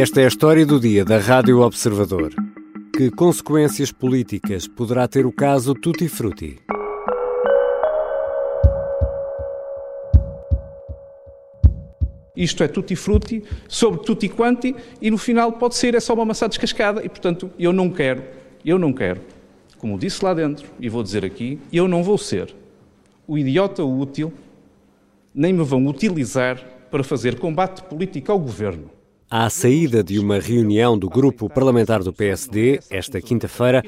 Esta é a história do dia da Rádio Observador. Que consequências políticas poderá ter o caso Tutti Frutti? Isto é tutti frutti, sobre tutti quanti, e no final pode ser é só uma maçã descascada, e portanto eu não quero, eu não quero, como disse lá dentro, e vou dizer aqui, eu não vou ser o idiota útil, nem me vão utilizar para fazer combate político ao governo. À saída de uma reunião do grupo parlamentar do PSD, esta quinta-feira,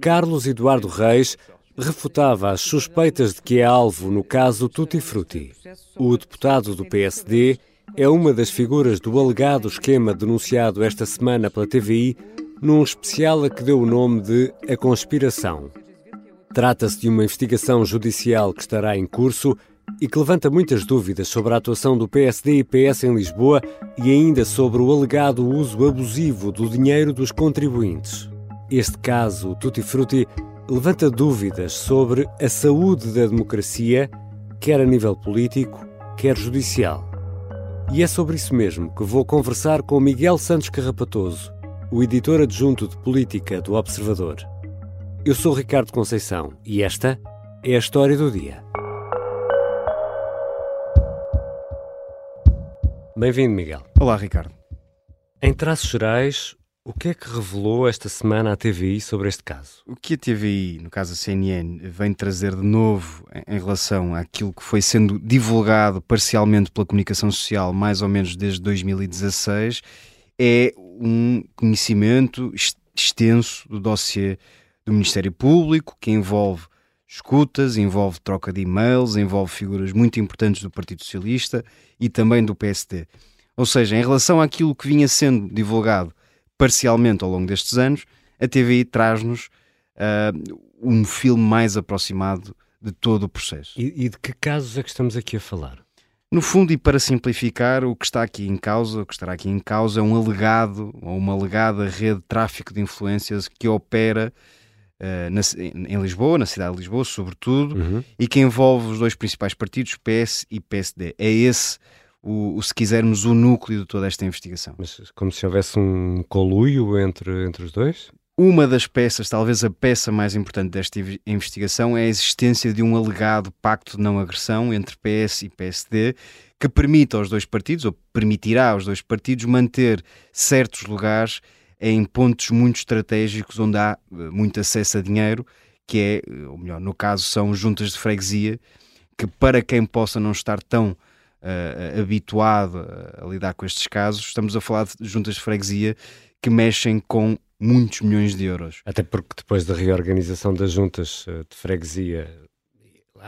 Carlos Eduardo Reis refutava as suspeitas de que é alvo no caso Tutti Frutti. O deputado do PSD é uma das figuras do alegado esquema denunciado esta semana pela TVI num especial a que deu o nome de A Conspiração. Trata-se de uma investigação judicial que estará em curso e que levanta muitas dúvidas sobre a atuação do PSD e PS em Lisboa e ainda sobre o alegado uso abusivo do dinheiro dos contribuintes. Este caso, Tutti Frutti, levanta dúvidas sobre a saúde da democracia, quer a nível político, quer judicial. E é sobre isso mesmo que vou conversar com Miguel Santos Carrapatoso, o editor adjunto de política do Observador. Eu sou Ricardo Conceição e esta é a história do dia. Bem-vindo, Miguel. Olá, Ricardo. Em traços gerais, o que é que revelou esta semana a TVI sobre este caso? O que a TVI, no caso a CNN, vem trazer de novo em relação àquilo que foi sendo divulgado parcialmente pela comunicação social mais ou menos desde 2016 é um conhecimento extenso do dossiê do Ministério Público que envolve escutas, envolve troca de e-mails, envolve figuras muito importantes do Partido Socialista e também do PSD. Ou seja, em relação àquilo que vinha sendo divulgado parcialmente ao longo destes anos, a TVI traz-nos uh, um filme mais aproximado de todo o processo. E, e, de que casos é que estamos aqui a falar? No fundo, e para simplificar, o que está aqui em causa, o que estará aqui em causa é um alegado ou uma alegada rede de tráfico de influências que opera uh, na, em Lisboa, na cidade de Lisboa, sobretudo, uhum. e que envolve os dois principais partidos, PS e PSD. É esse o, o, se quisermos, o núcleo de toda esta investigação. Mas como se houvesse um coluio entre, entre os dois? Uma das peças, talvez a peça mais importante desta investigação, é a existência de um alegado pacto de não agressão entre PS e PSD que permite aos dois partidos, ou permitirá aos dois partidos, manter certos lugares em pontos muito estratégicos onde há eh, muito acesso a dinheiro, que é, eh, ou melhor, no caso, são juntas de freguesia, que para quem possa não estar tão uh, habituado a, a lidar com estes casos, estamos a falar de juntas de freguesia que mexem com muitos milhões de euros. Até porque depois da reorganização das juntas de freguesia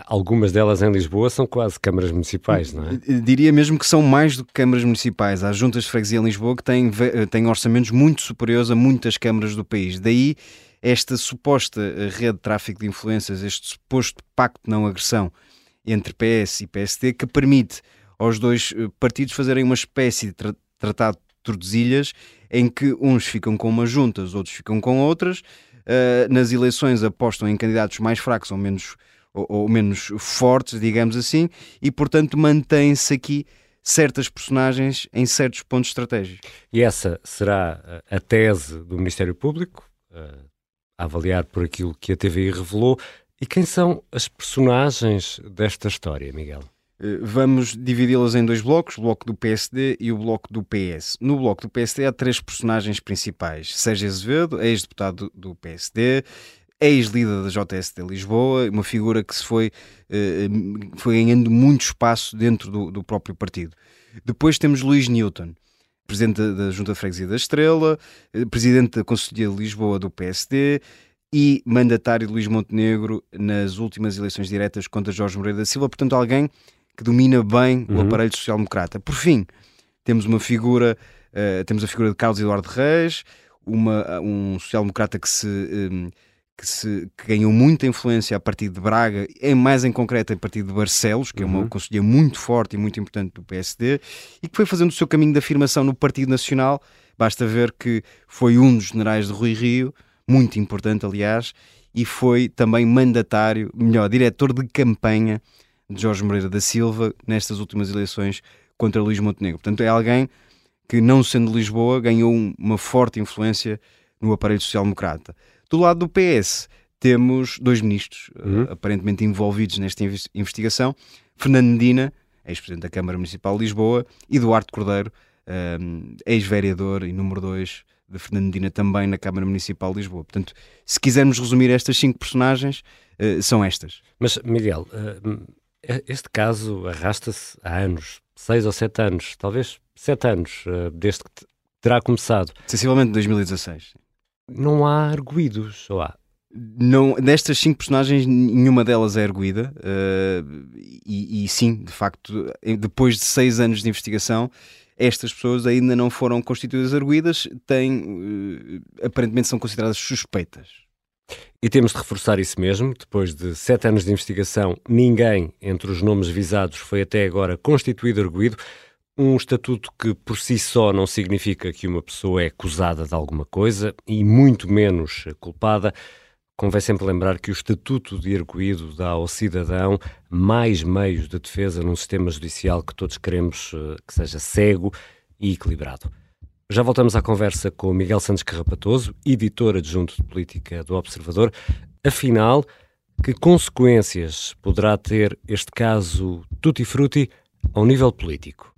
algumas delas em Lisboa são quase câmaras municipais, não é? Diria mesmo que são mais do que câmaras municipais. Há juntas de freguesia em Lisboa que têm, têm orçamentos muito superiores a muitas câmaras do país. Daí esta suposta eh, rede de tráfico de influências, este suposto pacto de não agressão entre PS e PSD, que permite aos dois eh, partidos fazerem uma espécie de tra tratado de Tordesilhas, em que uns ficam com umas juntas, outros ficam com outras. Uh, nas eleições apostam em candidatos mais fracos ou menos ou, ou menos fortes, digamos assim, e portanto mantém-se aqui certas personagens em certos pontos estratégicos. E essa será a tese do Ministério Público, a avaliar por aquilo que a TVI revelou. E quem são as personagens desta história, Miguel? Eh, vamos dividi-las em dois blocos, o bloco do PSD e o bloco do PS. No bloco do PSD há três personagens principais. Sérgio Azevedo, ex-deputado do PSD, ex-líder da JST Lisboa, uma figura que se foi, eh, foi ganhando muito espaço dentro do, do próprio partido. Depois temos Luís Newton, presidente da Junta de Freguesia da Estrela, eh, presidente da Conselhia de Lisboa do PSD e mandatário de Luís Montenegro nas últimas eleições diretas contra Jorge Moreira da Silva, portanto alguém que domina bem uhum. o aparelho social-democrata. Por fim, temos uma figura, uh, temos a figura de Carlos Eduardo Reis, uma, um social-democrata que se um, que, se, que ganhou muita influência a partir de Braga, é mais em concreto a partir de Barcelos, que é uma uhum. conselheira muito forte e muito importante do PSD, e que foi fazendo o seu caminho de afirmação no Partido Nacional. Basta ver que foi um dos generais de Rui Rio, muito importante, aliás, e foi também mandatário, melhor, diretor de campanha de Jorge Moreira da Silva nestas últimas eleições contra Luís Montenegro. Portanto, é alguém que, não sendo Lisboa, ganhou uma forte influência no aparelho social-democrata. Do lado do PS, temos dois ministros uhum. uh, aparentemente envolvidos nesta investigação: Fernando Medina, ex-presidente da Câmara Municipal de Lisboa, e Duarte Cordeiro, uh, ex-vereador e número 2 de Fernando Medina também na Câmara Municipal de Lisboa. Portanto, se quisermos resumir estas cinco personagens, uh, são estas. Mas, Miguel, este caso arrasta-se há anos, seis ou sete anos, talvez sete anos, desde que terá começado. Sensivelmente 2016. Não há arguídos, ou há? Não, destas cinco personagens, nenhuma delas é erguida. Uh, e, e, sim, de facto, depois de seis anos de investigação, estas pessoas ainda não foram constituídas arguídas, têm, uh, aparentemente são consideradas suspeitas. E temos de reforçar isso mesmo. Depois de sete anos de investigação, ninguém entre os nomes visados foi até agora constituído arguído. Um estatuto que por si só não significa que uma pessoa é acusada de alguma coisa e muito menos culpada. Convém sempre lembrar que o Estatuto de Arguído dá ao cidadão mais meios de defesa num sistema judicial que todos queremos eh, que seja cego e equilibrado. Já voltamos à conversa com Miguel Santos Carrapatoso, editor adjunto de política do Observador. Afinal, que consequências poderá ter este caso tutti frutti ao nível político?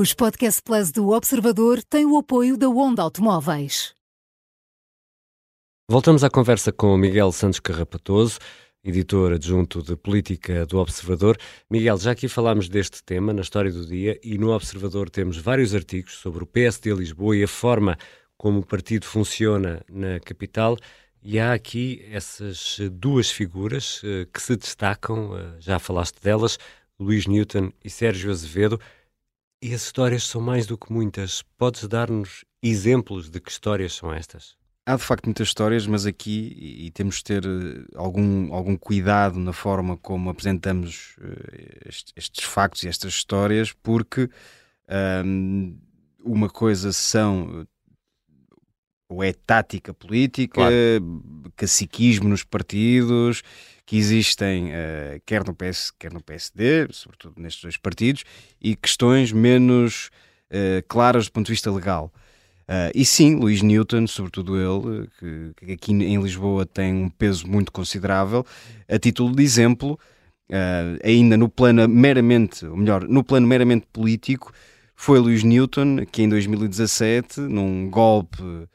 Os Podcast Plus do Observador têm o apoio da Onda Automóveis. Voltamos à conversa com Miguel Santos Carrapatoso, editor adjunto de Política do Observador. Miguel, já aqui falámos deste tema na história do dia e no Observador temos vários artigos sobre o PSD Lisboa e a forma como o partido funciona na capital. E há aqui essas duas figuras uh, que se destacam, uh, já falaste delas, Luís Newton e Sérgio Azevedo. E as histórias são mais do que muitas. Podes dar-nos exemplos de que histórias são estas? Há de facto muitas histórias, mas aqui e temos de ter eh, algum, algum cuidado na forma como apresentamos uh, estes, estes, factos e estas histórias, porque um, uma coisa são ou é tática política, claro. caciquismo nos partidos, que existem uh, quer, no PS, quer no PSD, sobretudo nestes dois partidos, e questões menos uh, claras do ponto de vista legal. Uh, e sim, Luís Newton, sobretudo ele, que, que, aqui em Lisboa tem um peso muito considerável, a título de exemplo, ainda no plano meramente, ou melhor, no plano meramente político, foi Luís Newton que em 2017, num golpe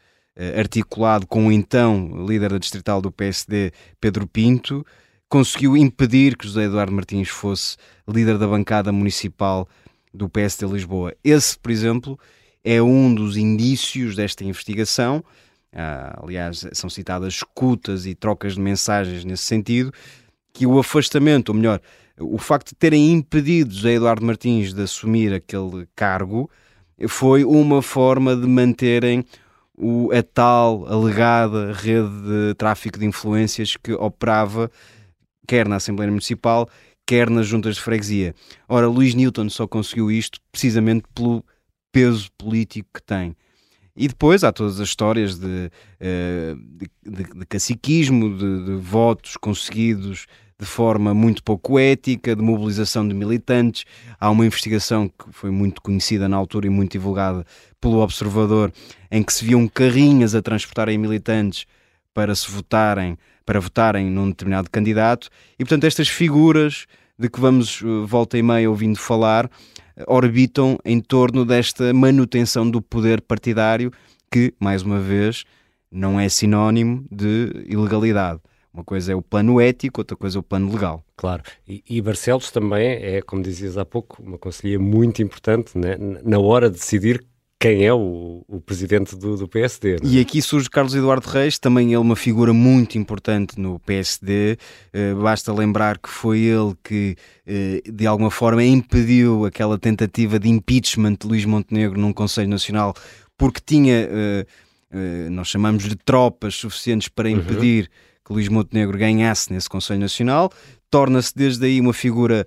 articulado com o então líder da distrital do PSD, Pedro Pinto, conseguiu impedir que José Eduardo Martins fosse líder da bancada municipal do PSD Lisboa. Esse, por exemplo, é um dos indícios desta investigação. Ah, aliás, são citadas escutas e trocas de mensagens nesse sentido, que o afastamento, ou melhor, o facto de terem impedido José Eduardo Martins de assumir aquele cargo foi uma forma de manterem o, a tal alegada rede de tráfico de influências que operava quer na Assembleia Municipal, quer nas juntas de freguesia. Ora, Luís Newton só conseguiu isto precisamente pelo peso político que tem. E depois há todas as histórias de, eh, de, de, de caciquismo, de, de, votos conseguidos de forma muito pouco ética, de mobilização de militantes. Há uma investigação que foi muito conhecida na altura e muito divulgada pelo Observador, em que se viam carrinhas a transportarem militantes para se votarem para votarem num determinado candidato, e portanto estas figuras de que vamos eh, volta e meia ouvindo falar eh, orbitam em torno desta manutenção do poder partidário que, mais uma vez, não é sinónimo de ilegalidade. Uma coisa é o plano ético, outra coisa é o plano legal. Claro. E, e Barcelos também é, como dizias há pouco, uma conselheira muito importante né? na hora de decidir quem é o, o presidente do, do PSD. É? E aqui surge Carlos Eduardo Reis, também ele uma figura muito importante no PSD. Uh, basta lembrar que foi ele que, uh, de alguma forma, impediu aquela tentativa de impeachment de Luís Montenegro num Conselho Nacional, porque tinha, uh, nós chamamos de tropas suficientes para uhum. impedir uhum. que Luís Montenegro ganhasse nesse Conselho Nacional. Torna-se desde aí uma figura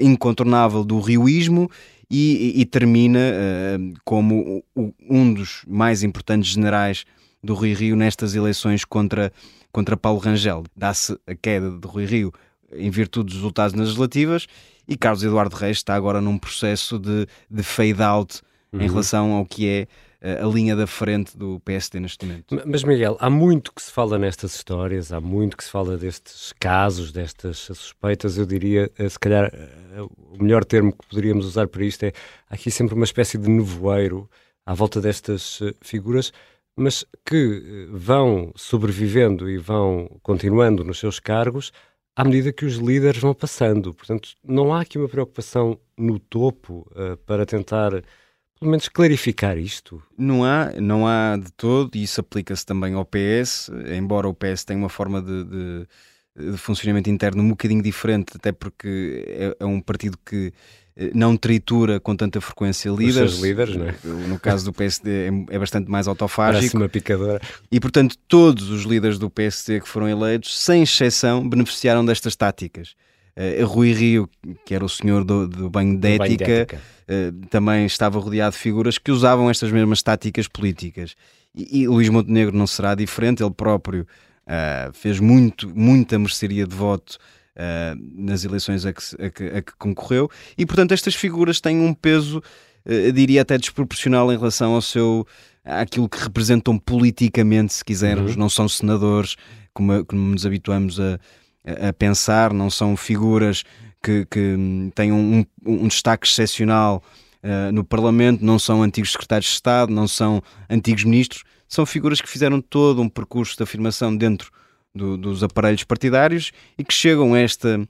incontornável do rioísmo e, e termina uh, como um dos mais importantes generais do Rui Rio nestas eleições contra, contra Paulo Rangel. Dá-se a queda de Rui Rio em virtude dos resultados nas legislativas e Carlos Eduardo Reis está agora num processo de, de fade-out uhum. em relação ao que é a linha da frente do PSD neste momento. Mas, Miguel, há muito que se fala nestas histórias, há muito que se fala destes casos, destas suspeitas. Eu diria, eh, se calhar, eh, o melhor termo que poderíamos usar para isto é aqui sempre uma espécie de nevoeiro à volta destas eh, figuras, mas que vão sobrevivendo e vão continuando nos seus cargos à medida que os líderes vão passando. Portanto, não há aqui uma preocupação no topo uh, para tentar pelo menos clarificar isto? Não há, não há de todo, e isso aplica-se também ao PS, embora o PS tenha uma forma de, de, de funcionamento interno um bocadinho diferente, até porque é, é, um partido que eh, não tritura com tanta frequência líderes. Os seus líderes, não é? No caso do PSD é, é bastante mais autofágico. Parece uma picadora. E, portanto, todos os líderes do PSD que foram eleitos, sem exceção, beneficiaram destas táticas. Uh, Rui Rio, que era o senhor do, do banho de ética, de ética. Uh, também estava rodeado de figuras que usavam estas mesmas táticas políticas. E, e Luís Montenegro não será diferente, ele próprio uh, fez muito, muita mercearia de voto nas eleições a que, a, que, a que, concorreu, e portanto estas figuras têm um peso, diria até desproporcional em relação ao seu àquilo que representam politicamente, se quisermos, uhum. não são senadores, como, como nos habituamos a, a pensar, não são figuras que, que têm um, um destaque excepcional uh, no Parlamento, não são antigos secretários de Estado, não são antigos ministros, são figuras que fizeram todo um percurso de afirmação dentro do, dos aparelhos partidários e que chegam a esta,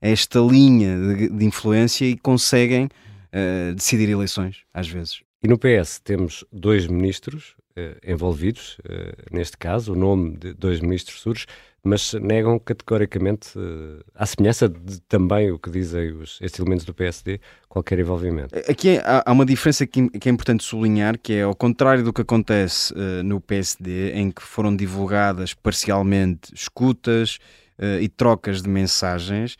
a esta linha de, de influência e conseguem uh, decidir eleições, às vezes. E no PS temos dois ministros envolvidos, neste caso, o nome de dois ministros surge mas negam categoricamente, uh, à semelhança de também o que dizem os, estes elementos do PSD, qualquer envolvimento. Aqui há, há, uma diferença que, que, é importante sublinhar, que é ao contrário do que acontece uh, no PSD, em que foram divulgadas parcialmente escutas uh, e trocas de mensagens,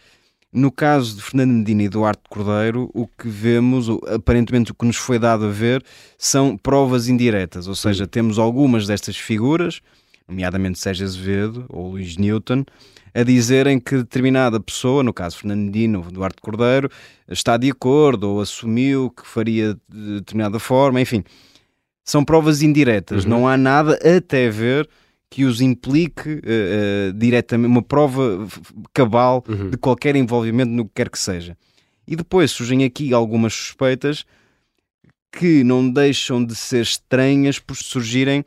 no caso de Fernando Medina e Duarte Cordeiro, o que vemos, aparentemente o que nos foi dado a ver, são provas indiretas, ou seja, temos algumas destas figuras nomeadamente Sérgio Azevedo ou Luís Newton, a dizerem que determinada pessoa, no caso Fernandino ou Duarte Cordeiro, está de acordo ou assumiu que faria de determinada forma, enfim. São provas indiretas, uhum. não há nada até ver que os implique uh, uh, diretamente, uma prova cabal uhum. de qualquer envolvimento no que quer que seja. E depois surgem aqui algumas suspeitas que não deixam de ser estranhas por surgirem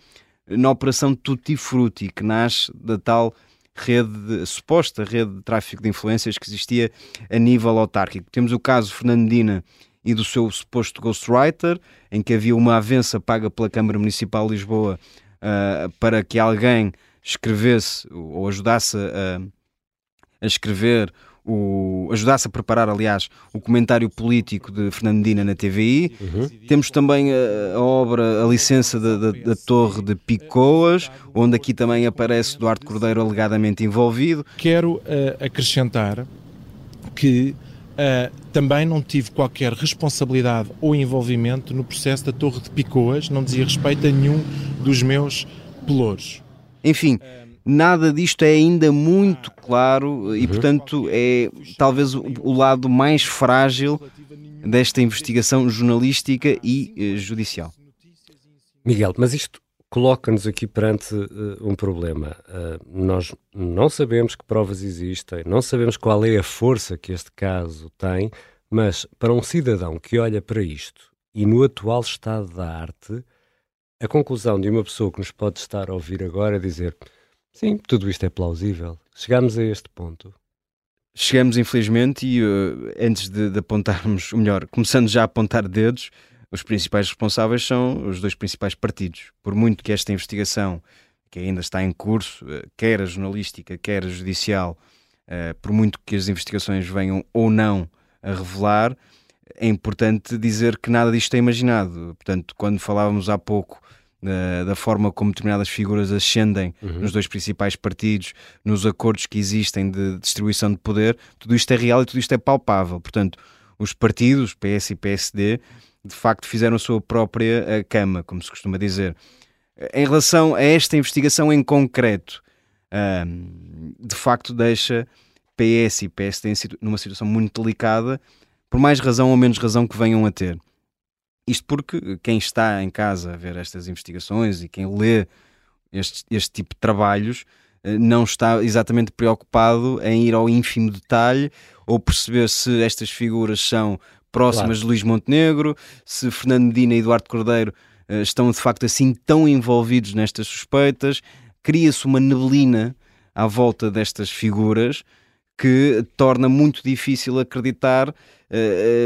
na operação Tutti Frutti, que nasce da tal rede, de, suposta rede de tráfico de influências que existia a nível autárquico. Temos o caso Fernandina e do seu suposto ghostwriter, em que havia uma avença paga pela Câmara Municipal de Lisboa uh, para que alguém escrevesse ou ajudasse a, a escrever o, ajudasse a preparar, aliás, o comentário político de Fernandina na TVI. Uhum. Temos também a, a, obra A Licença da, da, da, Torre de Picoas, onde aqui também aparece Duarte Cordeiro alegadamente envolvido. Quero uh, acrescentar que uh, também não tive qualquer responsabilidade ou envolvimento no processo da Torre de Picoas, não dizia respeito a nenhum dos meus pelouros. Enfim nada disto é ainda muito claro e, uhum. portanto, é talvez o, lado mais frágil desta investigação jornalística e eh, judicial. Miguel, mas isto coloca-nos aqui perante uh, um problema. Uh, nós não sabemos que provas existem, não sabemos qual é a força que este caso tem, mas para um cidadão que olha para isto e no atual estado da arte, a conclusão de uma pessoa que nos pode estar a ouvir agora é dizer Sim, tudo isto é plausível. Chegamos a este ponto. Chegamos, infelizmente, e uh, antes de, de, apontarmos, ou melhor, começando já a apontar dedos, os principais responsáveis são os dois principais partidos. Por muito que esta investigação, que ainda está em curso, eh, quer a jornalística, quer a judicial, eh, por muito que as investigações venham ou não a revelar, é importante dizer que nada disto é imaginado. Portanto, quando falávamos há pouco da, da forma como determinadas figuras ascendem uhum. nos dois principais partidos, nos acordos que existem de distribuição de poder, tudo isto é real e tudo isto é palpável. Portanto, os partidos, PS e PSD, de facto fizeram a sua própria eh, cama, como se costuma dizer. Em relação a esta investigação em concreto, de facto deixa PS e PSD numa situação muito delicada, por mais razão ou menos razão que venham a ter. Isto porque quem está em casa a ver estas investigações e quem lê este, este tipo de trabalhos eh, não está exatamente preocupado em ir ao ínfimo detalhe ou perceber se estas figuras são próximas claro. de Luís Montenegro, se Fernando Medina e Eduardo Cordeiro uh, estão de facto assim tão envolvidos nestas suspeitas. Cria-se uma neblina à volta destas figuras que torna muito difícil acreditar uh,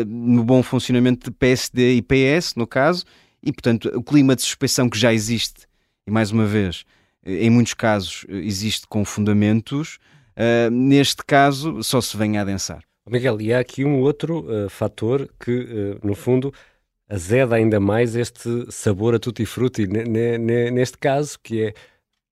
no bom funcionamento de PSD e PS, no caso, e portanto o clima de suspeição que já existe, e mais uma vez, em muitos casos existe com fundamentos, uh, neste caso só se vem a adensar. Miguel, e há aqui um outro uh, fator que, uh, no fundo, azeda ainda mais este sabor a tutti-frutti, neste caso, que é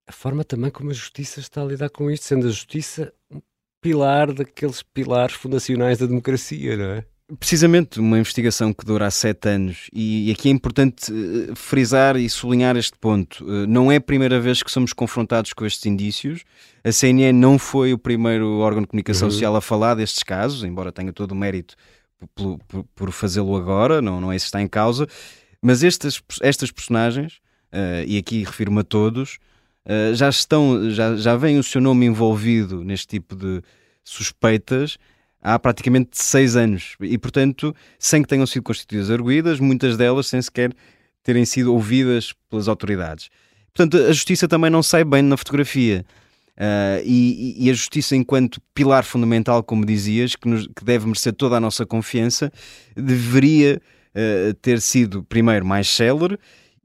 a forma também como a justiça está a lidar com isto, sendo a justiça um pilar daqueles pilares fundacionais da democracia, não é? Precisamente uma investigação que dura há sete anos, e aqui é importante uh, frisar e sublinhar este ponto. Uh, não é a primeira vez que somos confrontados com estes indícios. A CNN não foi o primeiro órgão de comunicação uhum. social a falar destes casos, embora tenha todo o mérito por, por, por fazê-lo agora, não, não é isso que está em causa. Mas estas, estas personagens, uh, e aqui refiro-me a todos, já estão, já, já vem o seu nome envolvido neste tipo de suspeitas há praticamente seis anos e, portanto, sem que tenham sido constituídas arguídas, muitas delas sem sequer terem sido ouvidas pelas autoridades. Portanto, a justiça também não sai bem na fotografia. Uh, e, e, a justiça, enquanto pilar fundamental, como dizias, que, nos, que deve merecer toda a nossa confiança, deveria uh, ter sido, primeiro, mais célere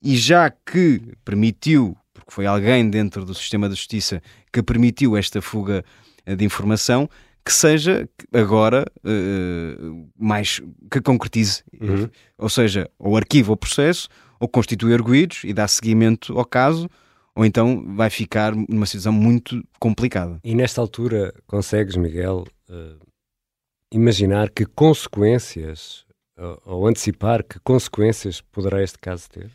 e já que permitiu, porque foi alguém dentro do sistema de justiça que permitiu esta fuga uh, de informação, que seja agora uh, mais que concretize, uhum. ou seja, ou arquiva o processo, ou constitui arguídos e dá seguimento ao caso, ou então vai ficar numa situação muito complicada. E nesta altura consegues, Miguel, uh, imaginar que consequências, ou antecipar que consequências poderá este caso ter?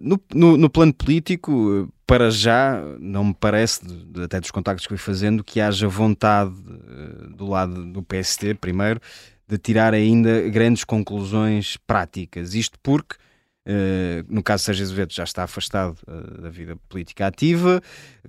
No, no, no, plano político, para já, não me parece, até dos contactos que fui fazendo, que haja vontade eh, do lado do PST, primeiro, de tirar ainda grandes conclusões práticas. Isto porque, eh, no caso de Sérgio Azevedo, já está afastado eh, da vida política ativa,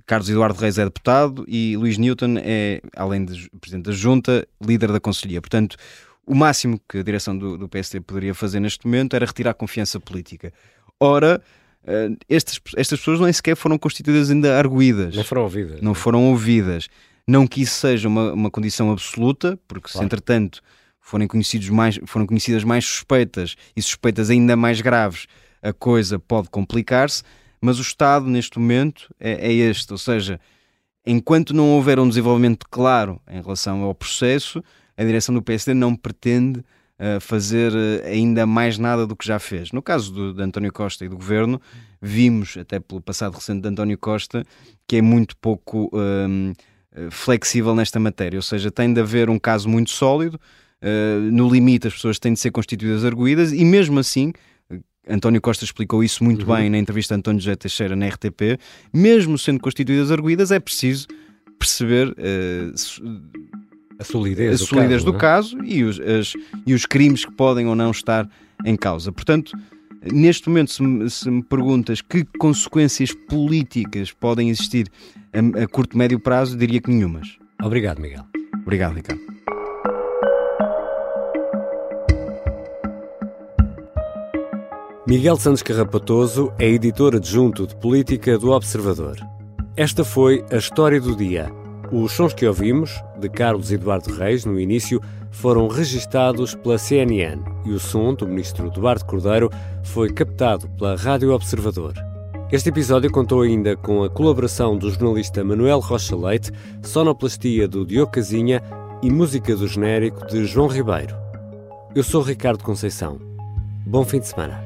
Carlos Eduardo Reis é deputado e Luís Newton é, além de presidente da Junta, líder da Conselhia. Portanto, o máximo que a direção do, do PST poderia fazer neste momento era retirar confiança política. Ora, uh, estas, estas pessoas nem sequer foram constituídas ainda arguídas. Não foram ouvidas. Não foram ouvidas. Não que isso seja uma, uma condição absoluta, porque claro. se entretanto forem, conhecidos mais, foram conhecidas mais suspeitas e suspeitas ainda mais graves, a coisa pode complicar-se, mas o Estado neste momento é, é este, ou seja, enquanto não houver um desenvolvimento claro em relação ao processo, a direção do PSD não pretende fazer eh, ainda mais nada do que já fez. No caso do, de António Costa e do governo, vimos, até pelo passado recente de António Costa, que é muito pouco um, eh, flexível nesta matéria, ou seja, tem de haver um caso muito sólido, uh, no limite as pessoas têm de ser constituídas arguídas e mesmo assim. António Costa explicou isso muito uhum. bem na entrevista a António José Teixeira na RTP. Mesmo sendo constituídas arguídas, é preciso perceber uh, a solidez, a solidez do, caso, do é? caso e, os, as, e os crimes que podem ou não estar em causa. Portanto, neste momento, se me, se me perguntas que consequências políticas podem existir a, a curto e médio prazo, diria que nenhumas. Obrigado, Miguel. Obrigado, Ricardo. Miguel Santos Carrapatoso é editor adjunto de política do Observador. Esta foi a história do dia Os sons que ouvimos, de Carlos Eduardo Reis, no início, foram registados pela CNN e o som do ministro Eduardo Cordeiro foi captado pela Rádio Observador. Este episódio contou ainda com a colaboração do jornalista Manuel Rocha Leite, sonoplastia do Diogo Casinha e música do genérico de João Ribeiro. Eu sou Ricardo Conceição. Bom fim de semana.